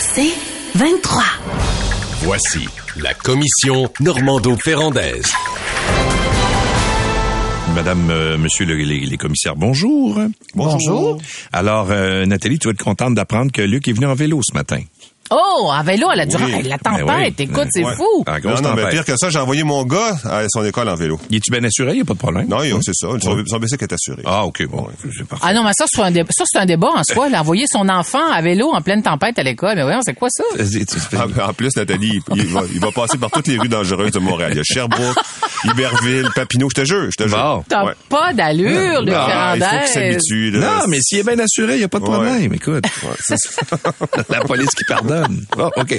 C'est 23. Voici la commission Normando-Ferrandaise. Madame, euh, Monsieur le- les, les commissaires, bonjour. Bonjour. Alors, euh, Nathalie, tu vas être contente d'apprendre que Luc est venu en vélo ce matin. Oh, à vélo, elle a duré. Oui. La Ben tempête, oui. écoute, c'est Ouais. fou. Ah, grosse Non, non, mais pire que ça, j'ai envoyé mon gars à son école en vélo. Il est-tu bien assuré? Il n'y a pas de problème. Non, il- c'est ça. Son, son bicycle est assuré. Ah, OK, bon. C'est parfait. Ah non, mais ça, c'est un, débat, ça, c'est un débat en soi. là. Envoyer son enfant à vélo en pleine tempête à l'école. Mais voyons, c'est quoi ça? C'est- c'est- En, plus, Nathalie, il, il va, il va passer par toutes les rues dangereuses de Montréal. Il y a Sherbrooke, Iberville, Papineau. Je te jure, je te jure. Bon. T'as Ouais. pas d'allure, le il faut qu'il s'habitue. là. Non, mais s'il est bien assuré, il n'y a pas de Ouais. problème. Écoute, Ouais, la police qui pardonne. Bon, OK.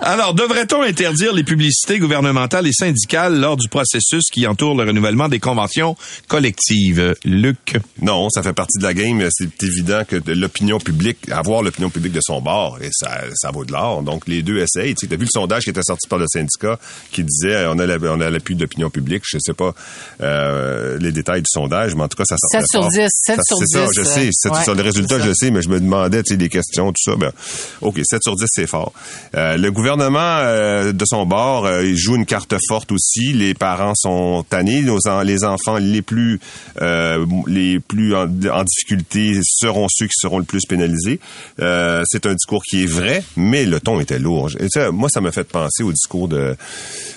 Alors, devrait-on interdire les publicités gouvernementales et syndicales lors du processus qui entoure le renouvellement des conventions collectives? Luc? Non, ça fait partie de la game. C'est évident que l'opinion publique, avoir l'opinion publique de son bord, et ça, ça vaut de l'or. Donc, les deux essayent. Tu as vu le sondage qui était sorti par le syndicat qui disait on a l'appui de l'opinion publique. Je sais pas euh, les détails du sondage, mais en tout cas, ça sortait 7 sur fort. 10, 7 Ça, sur C'est ça, 10, je euh, sais. C'est- ouais, sur le résultat, je sais, mais je me demandais, tu sais, des questions, tout ça. Ben, OK, 7 sur 10, c'est fort. Euh, le gouvernement, euh, de son bord, euh, il joue une carte forte aussi. Les parents sont tannés. Nos les enfants les plus euh, les plus en, en difficulté seront ceux qui seront le plus pénalisés. Euh, c'est un discours qui est vrai, mais le ton était lourd. Et ça, moi, ça m'a fait penser au discours de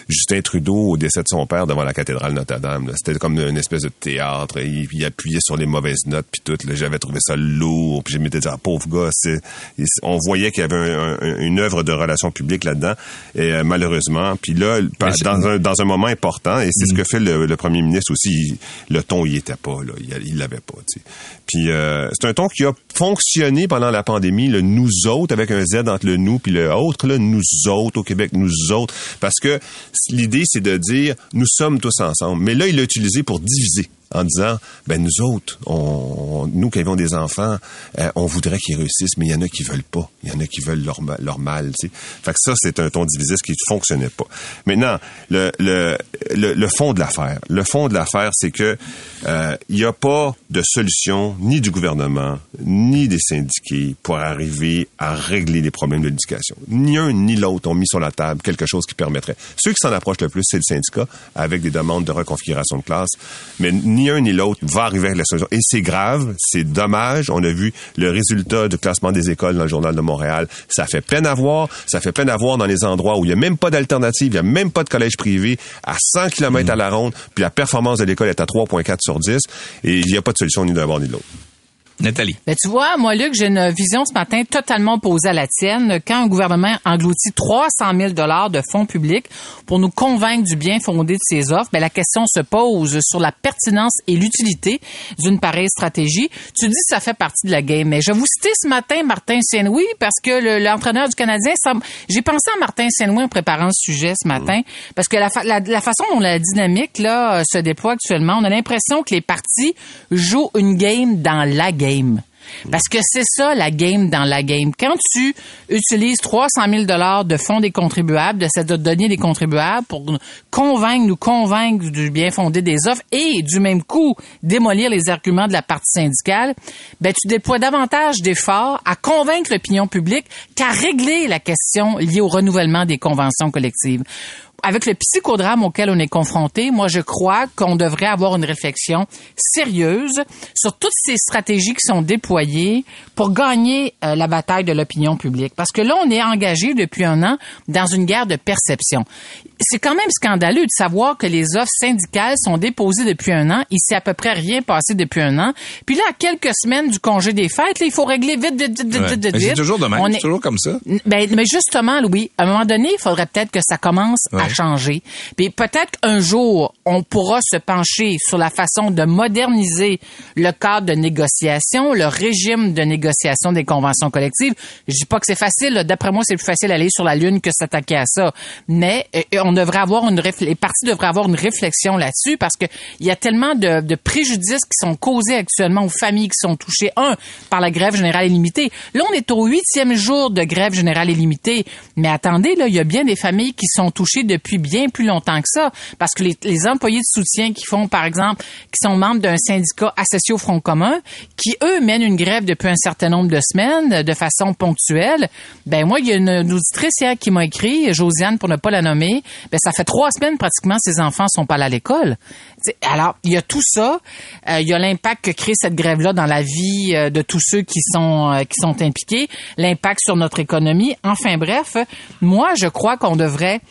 Justin Trudeau au décès de son père devant la cathédrale Notre-Dame. là. C'était comme une espèce de théâtre. Il, il appuyait sur les mauvaises notes puis tout. J'avais trouvé ça lourd. Puis je m'étais dit, ah, pauvre gars, c'est, il- on voyait qu'il y avait un- un- une œuvre de relations publiques là-dedans. Et euh, malheureusement, puis là, par- dans un, dans un moment important, et c'est ce que fait le, le premier ministre aussi, il- le ton, il était pas là. Il, il l'avait pas. tu sais. Puis euh, c'est un ton qui a fonctionné pendant la pandémie, le nous autres, avec un Z entre le nous puis le autre, là, nous autres au Québec, nous autres. Parce que l'idée, c'est de dire nous sommes tous ensemble. Mais là, il l'a utilisé pour diviser en disant ben nous autres on, nous qui avons des enfants euh, on voudrait qu'ils réussissent mais il y en a qui veulent pas. Il y en a qui veulent leur, leur mal tu sais. Fait que ça c'est un ton divisiste qui fonctionnait pas. Maintenant le le, le, fond de l'affaire. Le fond de l'affaire c'est que euh, il y a pas de solution ni du gouvernement ni des syndiqués pour arriver à régler les problèmes de l'éducation. Ni un ni l'autre ont mis sur la table quelque chose qui permettrait. Ceux qui s'en approchent le plus c'est le syndicat avec des demandes de reconfiguration de classe. Mais un ni l'autre va arriver avec la solution. Et c'est grave, c'est dommage. On a vu le résultat du classement des écoles dans le Journal de Montréal. Ça fait peine à voir. Ça fait peine à voir dans les endroits où il n'y a même pas d'alternative, il n'y a même pas de collège privé, à 100 km à la ronde, puis la performance de l'école est à 3,4 sur 10, et il n'y a pas de solution ni d'un bord ni de l'autre. Ben, tu vois, moi, Luc, j'ai une vision ce matin totalement opposée à la tienne. Quand un gouvernement engloutit 300 000 dollars de fonds publics pour nous convaincre du bien fondé de ses offres, ben, la question se pose sur la pertinence et l'utilité d'une pareille stratégie. Tu dis que ça fait partie de la game, mais je vais vous citer ce matin Martin Saint-Louis parce que le- l'entraîneur du Canadien, j'ai pensé à Martin Saint-Louis en préparant ce sujet ce matin parce que la, la, façon dont la dynamique là se déploie actuellement, on a l'impression que les partis jouent une game dans la game. Parce que c'est ça la game dans la game. Quand tu utilises 300 000 dollars de fonds des contribuables, de cette donnée des contribuables pour convaincre, nous convaincre du bien fondé des offres et du même coup démolir les arguments de la partie syndicale, ben tu déploies davantage d'efforts à convaincre l'opinion publique qu'à régler la question liée au renouvellement des conventions collectives avec le psychodrame auquel on est confronté, moi, je crois qu'on devrait avoir une réflexion sérieuse sur toutes ces stratégies qui sont déployées pour gagner euh, la bataille de l'opinion publique. Parce que là, on est engagé depuis un an dans une guerre de perception. C'est quand même scandaleux de savoir que les offres syndicales sont déposées depuis un an. Il s'est à peu près rien passé depuis un an. Puis là, à quelques semaines du congé des fêtes, là, il faut régler vite, vite, vite, Ouais. vite, vite. C'est toujours c'est est- toujours comme ça. ben, mais justement, Louis, à un moment donné, il faudrait peut-être que ça commence à changer. Puis peut-être qu'un jour, on pourra se pencher sur la façon de moderniser le cadre de négociation, le régime de négociation des conventions collectives. Je dis pas que c'est facile. D'après moi, c'est plus facile d'aller sur la Lune que s'attaquer à ça. Mais euh, on devrait avoir une les partis devraient avoir une réflexion là-dessus parce que il y a tellement de, de préjudices qui sont causés actuellement aux familles qui sont touchées. Un, par la grève générale illimitée. Là, on est au huitième jour de grève générale illimitée. Mais attendez, là, il y a bien des familles qui sont touchées depuis bien plus longtemps que ça. Parce que les, employés de soutien qui font, par exemple, qui sont membres d'un syndicat associé au Front commun, qui, eux, mènent une grève depuis un certain nombre de semaines de façon ponctuelle, ben moi, il y a une, auditrice hier qui m'a écrit, Josiane, pour ne pas la nommer, ben ça fait trois semaines pratiquement ses enfants sont pas à l'école. Alors, il y a tout ça. Euh, il y a l'impact que crée cette grève-là dans la vie euh, de tous ceux qui sont euh, qui sont impliqués, l'impact sur notre économie. Enfin bref, moi je crois qu'on devrait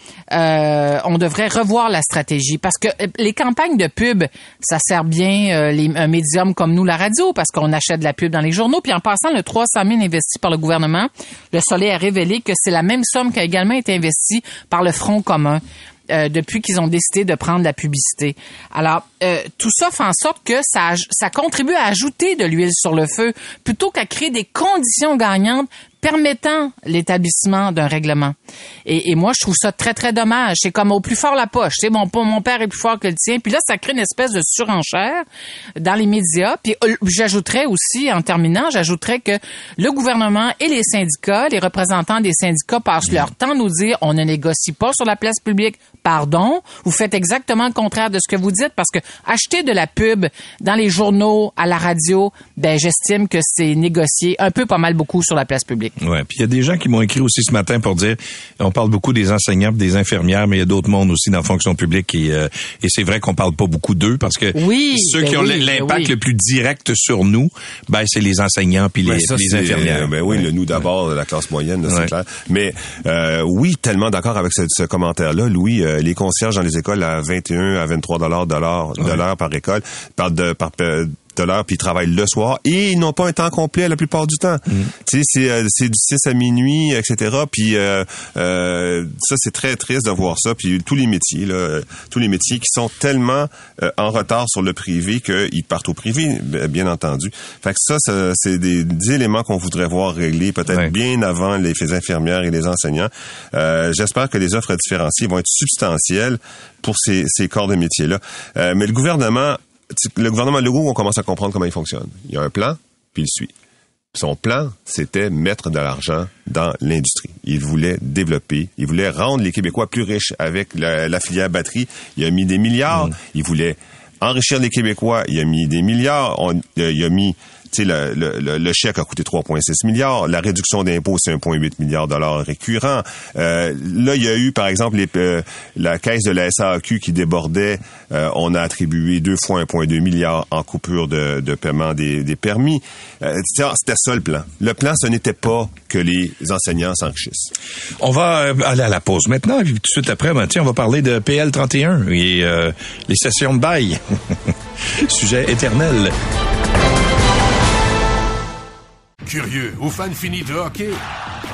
on devrait revoir la stratégie parce que les campagnes de pub, ça sert bien les un médium comme nous la radio parce qu'on achète de la pub dans les journaux. Puis en passant le 300 000 investi par le gouvernement, le Soleil a révélé que c'est la même somme qui a également été investie par le Front commun. Euh, depuis qu'ils ont décidé de prendre la publicité. Alors, euh, tout ça fait en sorte que ça contribue à ajouter de l'huile sur le feu plutôt qu'à créer des conditions gagnantes permettant l'établissement d'un règlement. Et, et, moi, je trouve ça très, très dommage. C'est comme au plus fort la poche. C'est mon, mon père est plus fort que le tien. Puis là, ça crée une espèce de surenchère dans les médias. Puis euh, j'ajouterais aussi, en terminant, j'ajouterais que le gouvernement et les syndicats, les représentants des syndicats passent leur temps à nous dire on ne négocie pas sur la place publique. Pardon, vous faites exactement le contraire de ce que vous dites parce que acheter de la pub dans les journaux, à la radio, ben j'estime que c'est négocier un peu pas mal beaucoup sur la place publique. Ouais, puis il y a des gens qui m'ont écrit aussi ce matin pour dire, on parle beaucoup des enseignants, des infirmières, mais il y a d'autres mondes aussi dans la fonction publique et, euh, et c'est vrai qu'on parle pas beaucoup d'eux parce que oui, ceux ben qui ont oui, l'impact ben oui. le plus direct sur nous, ben c'est les enseignants puis les, Ben, ça, les c'est, infirmières. euh, Ben oui, le nous d'abord, la classe moyenne, là, Ouais. c'est clair. Mais euh, oui, tellement d'accord avec ce, ce commentaire-là, Louis. euh, les concierges dans les écoles à 21 à 23 dollars de l'heure de l'heure par école, par de par l'heure, puis ils travaillent le soir et ils n'ont pas un temps complet la plupart du temps. Tu sais, c'est, euh, c'est du 6 à minuit, etc. Puis euh, euh, ça, c'est très triste de voir ça. Puis tous les métiers, là, euh, tous les métiers qui sont tellement euh, en retard sur le privé qu'ils partent au privé, bien entendu. Fait que ça, ça, c'est des, des éléments qu'on voudrait voir réglés peut-être Ouais. bien avant les infirmières et les enseignants. Euh, J'espère que les offres différenciées vont être substantielles pour ces, ces corps de métiers-là. Euh, mais le gouvernement, le gouvernement Legault, on commence à comprendre comment il fonctionne. Il y a un plan, puis il le suit. Son plan, c'était mettre de l'argent dans l'industrie. Il voulait développer, il voulait rendre les Québécois plus riches avec la, la filière batterie. Il a mis des milliards. Il voulait enrichir les Québécois. Il a mis des milliards. On- il a mis, le, le- le- chèque a coûté 3,6 milliards. La réduction d'impôts, c'est 1,8 milliard de dollars récurrents. Euh, là, il y a eu, par exemple, les, euh, la caisse de la SAQ qui débordait. Euh, on a attribué deux fois 1,2 milliard en coupure de, de paiement des, des permis. Euh, c'était c'était ça le plan. Le plan, ce n'était pas que les enseignants s'enrichissent. On va euh, aller à la pause maintenant, puis tout de suite après, ben, tiens, on va parler de PL 31 et euh, les sessions de bail. Sujet éternel. Curieux ou fan fini de hockey?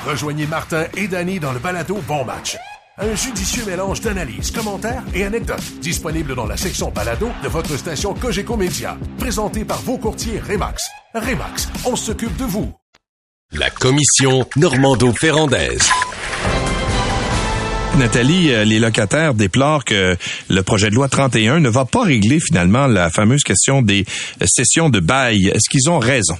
Rejoignez Martin et Danny dans le balado Bon Match. Un judicieux mélange d'analyses, commentaires et anecdotes disponible dans la section balado de votre station Cogeco Média. Présenté par vos courtiers Remax. Remax, on s'occupe de vous. La commission Normando-Ferrandaise. Nathalie, euh, les locataires déplorent que le projet de loi 31 ne va pas régler finalement la fameuse question des sessions de bail. Est-ce qu'ils ont raison?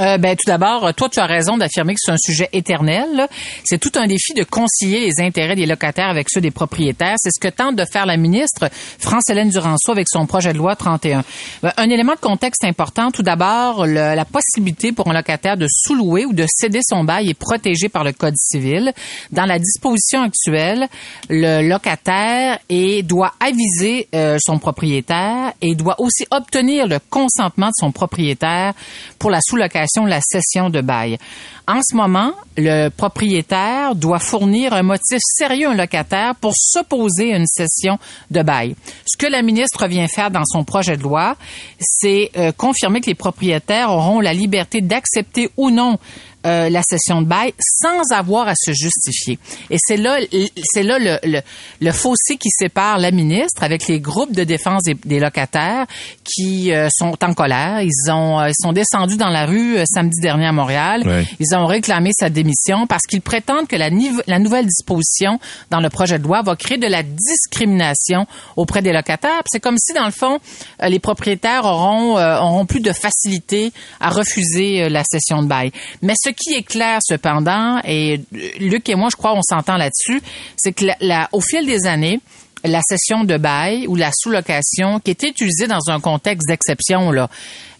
Euh, ben, tout d'abord, toi, tu as raison d'affirmer que c'est un sujet éternel. C'est tout un défi de concilier les intérêts des locataires avec ceux des propriétaires. C'est ce que tente de faire la ministre France-Hélène Duranceau avec son projet de loi 31. Ben, un élément de contexte important, tout d'abord, la possibilité pour un locataire de sous-louer ou de céder son bail est protégée par le Code civil. Dans la disposition actuelle, le locataire et doit aviser euh, son propriétaire et doit aussi obtenir le consentement de son propriétaire pour la sous-location, la cession de bail. En ce moment, le propriétaire doit fournir un motif sérieux à un locataire pour s'opposer à une cession de bail. Ce que la ministre vient faire dans son projet de loi, c'est euh, confirmer que les propriétaires auront la liberté d'accepter ou non euh, la session de bail sans avoir à se justifier. Et c'est là, c'est là le, le, le, fossé qui sépare la ministre avec les groupes de défense des, des locataires qui euh, sont en colère. Ils ont euh, ils sont descendus dans la rue samedi dernier à Montréal. Ils ont réclamé sa démission parce qu'ils prétendent que la, la nouvelle disposition dans le projet de loi va créer de la discrimination auprès des locataires. C'est comme si dans le fond les propriétaires auront auront plus de facilité à refuser la session de bail. Mais ce qui est clair cependant, et Luc et moi, je crois, on s'entend là-dessus, c'est que la, au fil des années, la cession de bail ou la sous-location qui était utilisée dans un contexte d'exception là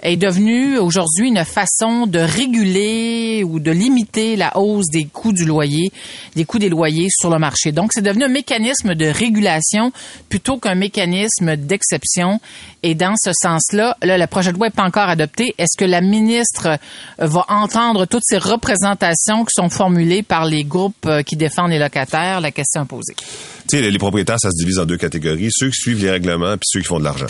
est devenue aujourd'hui une façon de réguler ou de limiter la hausse des coûts du loyer, des coûts des loyers sur le marché. Donc c'est devenu un mécanisme de régulation plutôt qu'un mécanisme d'exception et dans ce sens-là, là le projet de loi n'est pas encore adopté. Est-ce que la ministre va entendre toutes ces représentations qui sont formulées par les groupes euh, qui défendent les locataires? La question est posée. Tu sais, les propriétaires, ça se divise en deux catégories. Ceux qui suivent les règlements puis ceux qui font de l'argent.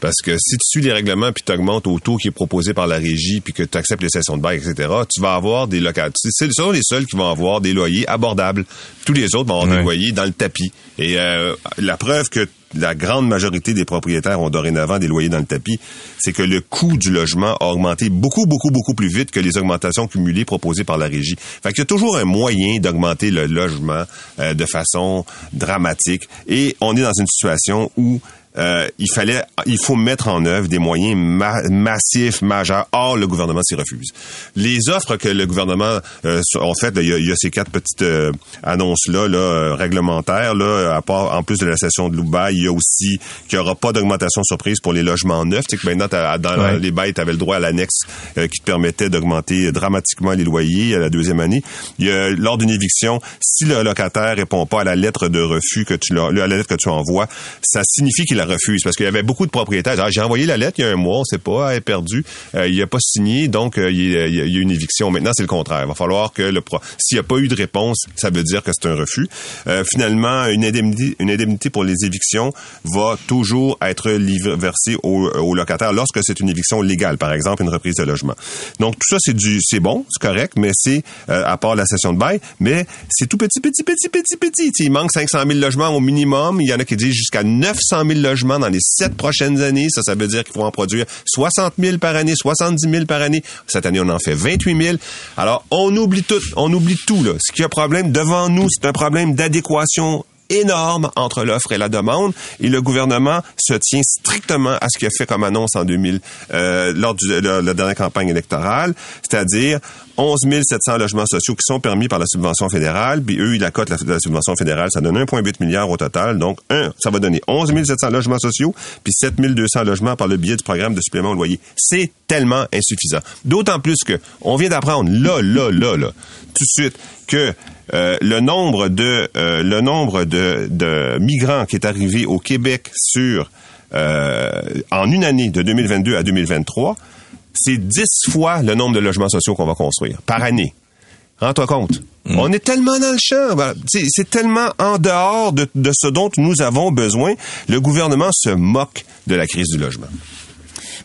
Parce que si tu suis les règlements puis tu augmentes au taux qui est proposé par la régie puis que tu acceptes les sessions de bail, etc., tu vas avoir des locataires. Ce sont les seuls qui vont avoir des loyers abordables. Tous les autres vont avoir des loyers dans le tapis. Et euh, la preuve que la grande majorité des propriétaires ont dorénavant des loyers dans le tapis, c'est que le coût du logement a augmenté beaucoup, beaucoup, beaucoup plus vite que les augmentations cumulées proposées par la régie. Fait qu'il y a toujours un moyen d'augmenter le logement euh, de façon dramatique. Et on est dans une situation où euh, il fallait, il faut mettre en œuvre des moyens massifs, majeurs. Or, le gouvernement s'y refuse. Les offres que le gouvernement euh, ont faites, il y, a, ces quatre petites euh, annonces là, là réglementaires, là, à part en plus de la session de Loubaï, il y a aussi qu'il n'y aura pas d'augmentation surprise pour les logements neufs. Sais que maintenant, dans les bails, tu avais le droit à l'annexe qui te permettait d'augmenter dramatiquement les loyers à la deuxième année. Il y a, lors d'une éviction, si le locataire répond pas à la lettre de refus que tu à la lettre que tu envoies, ça signifie qu'il refuse parce qu'il y avait beaucoup de propriétaires. Ah, j'ai envoyé la lettre il y a un mois, on sait pas, elle est perdue, euh, il a pas signé, donc euh, il, y a, une éviction. Maintenant, c'est le contraire. Il va falloir que le s'il n'y a pas eu de réponse, ça veut dire que c'est un refus. Euh, finalement, une indemnité, une indemnité pour les évictions va toujours être versée au, au locataire lorsque c'est une éviction légale, par exemple une reprise de logement. Donc tout ça, c'est du, c'est bon, c'est correct, mais c'est à part la session de bail, mais c'est tout petit, petit, petit, petit, petit. il manque 500 000 logements au minimum. Il y en a qui disent jusqu'à 900 000 logements dans les sept prochaines années. Ça, ça veut dire qu'il faut en produire 60 000 par année, 70 000 par année. Cette année, on en fait 28 000. Alors, on oublie tout. On oublie tout, là. Ce qui a problème devant nous, c'est un problème d'adéquation énorme entre l'offre et la demande et le gouvernement se tient strictement à ce qu'il a fait comme annonce en 2000 euh, lors de la dernière campagne électorale, c'est-à-dire 11 700 logements sociaux qui sont permis par la subvention fédérale, puis eux, ils accotent la, la subvention fédérale, ça donne 1,8 milliard au total. Donc, un, ça va donner 11 700 logements sociaux, puis 7 200 logements par le biais du programme de supplément au loyer. C'est tellement insuffisant. D'autant plus que on vient d'apprendre là, là, là, là, tout de suite, que euh, le nombre de euh, le nombre de, de, migrants qui est arrivé au Québec sur euh, en une année de 2022 à 2023 c'est dix fois le nombre de logements sociaux qu'on va construire par année. Rends-toi compte. Mm. On est tellement dans le champ. C'est tellement en dehors de, de ce dont nous avons besoin. Le gouvernement se moque de la crise du logement.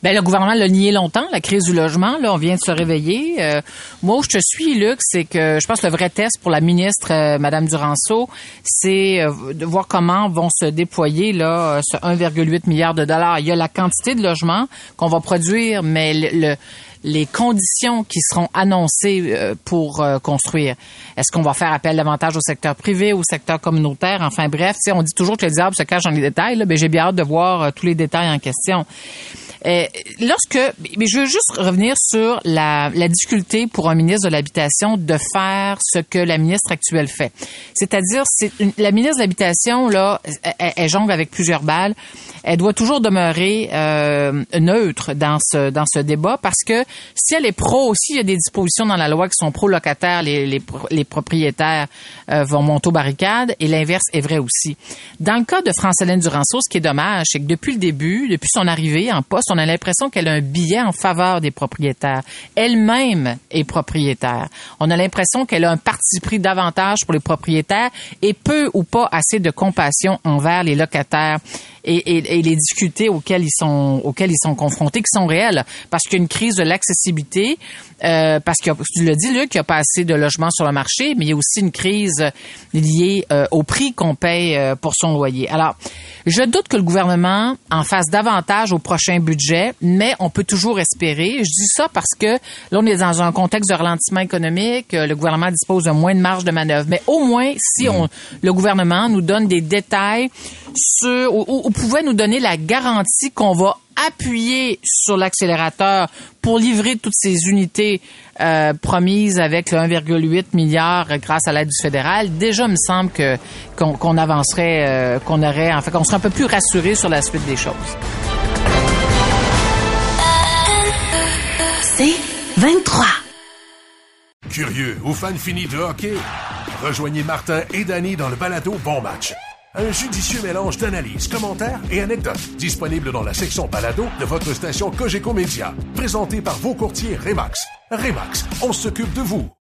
Ben, le gouvernement l'a nié longtemps, la crise du logement. Là, on vient de se réveiller. Euh, moi, où je te suis, Luc, c'est que je pense que le vrai test pour la ministre, euh, Madame Duranceau, c'est euh, de voir comment vont se déployer là ce 1,8 milliard de dollars. Il y a la quantité de logements qu'on va produire, mais le, les conditions qui seront annoncées pour construire. Est-ce qu'on va faire appel davantage au secteur privé, au secteur communautaire? Enfin bref, on dit toujours que le diable se cache dans les détails. Ben, j'ai bien hâte de voir tous les détails en question. Euh, lorsque, mais je veux juste revenir sur la, la difficulté pour un ministre de l'habitation de faire ce que la ministre actuelle fait. C'est-à-dire, c'est la ministre de l'habitation là, elle, elle, jongle avec plusieurs balles. Elle doit toujours demeurer euh, neutre dans ce dans ce débat parce que si elle est pro, aussi il y a des dispositions dans la loi qui sont pro locataires, les les, les propriétaires euh, vont monter aux barricades et l'inverse est vrai aussi. Dans le cas de France-Hélène Duranceau, ce qui est dommage, c'est que depuis le début, depuis son arrivée en poste, on a l'impression qu'elle a un billet en faveur des propriétaires. Elle-même est propriétaire. On a l'impression qu'elle a un parti pris davantage pour les propriétaires et peu ou pas assez de compassion envers les locataires et, les difficultés auxquelles ils sont auxquelles ils sont confrontés qui sont réelles parce qu'il crise de l'accessibilité euh, parce que tu l'as dit Luc, il n'y a pas assez de logements sur le marché, mais il y a aussi une crise liée euh, au prix qu'on paye euh, pour son loyer. Alors, je doute que le gouvernement en fasse davantage au prochain budget, mais on peut toujours espérer. Je dis ça parce que là on est dans un contexte de ralentissement économique, le gouvernement dispose de moins de marge de manœuvre, mais au moins si on le gouvernement nous donne des détails sur ou, ou pouvait nous donner la garantie qu'on va appuyer sur l'accélérateur pour livrer toutes ces unités euh, promises avec le 1,8 milliard grâce à l'aide du fédéral, déjà me semble que qu'on avancerait, euh, qu'on aurait, en fait, qu'on serait un peu plus rassuré sur la suite des choses. C'est 23. Curieux ou fan fini de hockey? Rejoignez Martin et Danny dans le balado Bon Match. Un judicieux mélange d'analyses, commentaires et anecdotes disponible dans la section balado de votre station Cogeco Média. Présenté par vos courtiers Remax. Remax, on s'occupe de vous.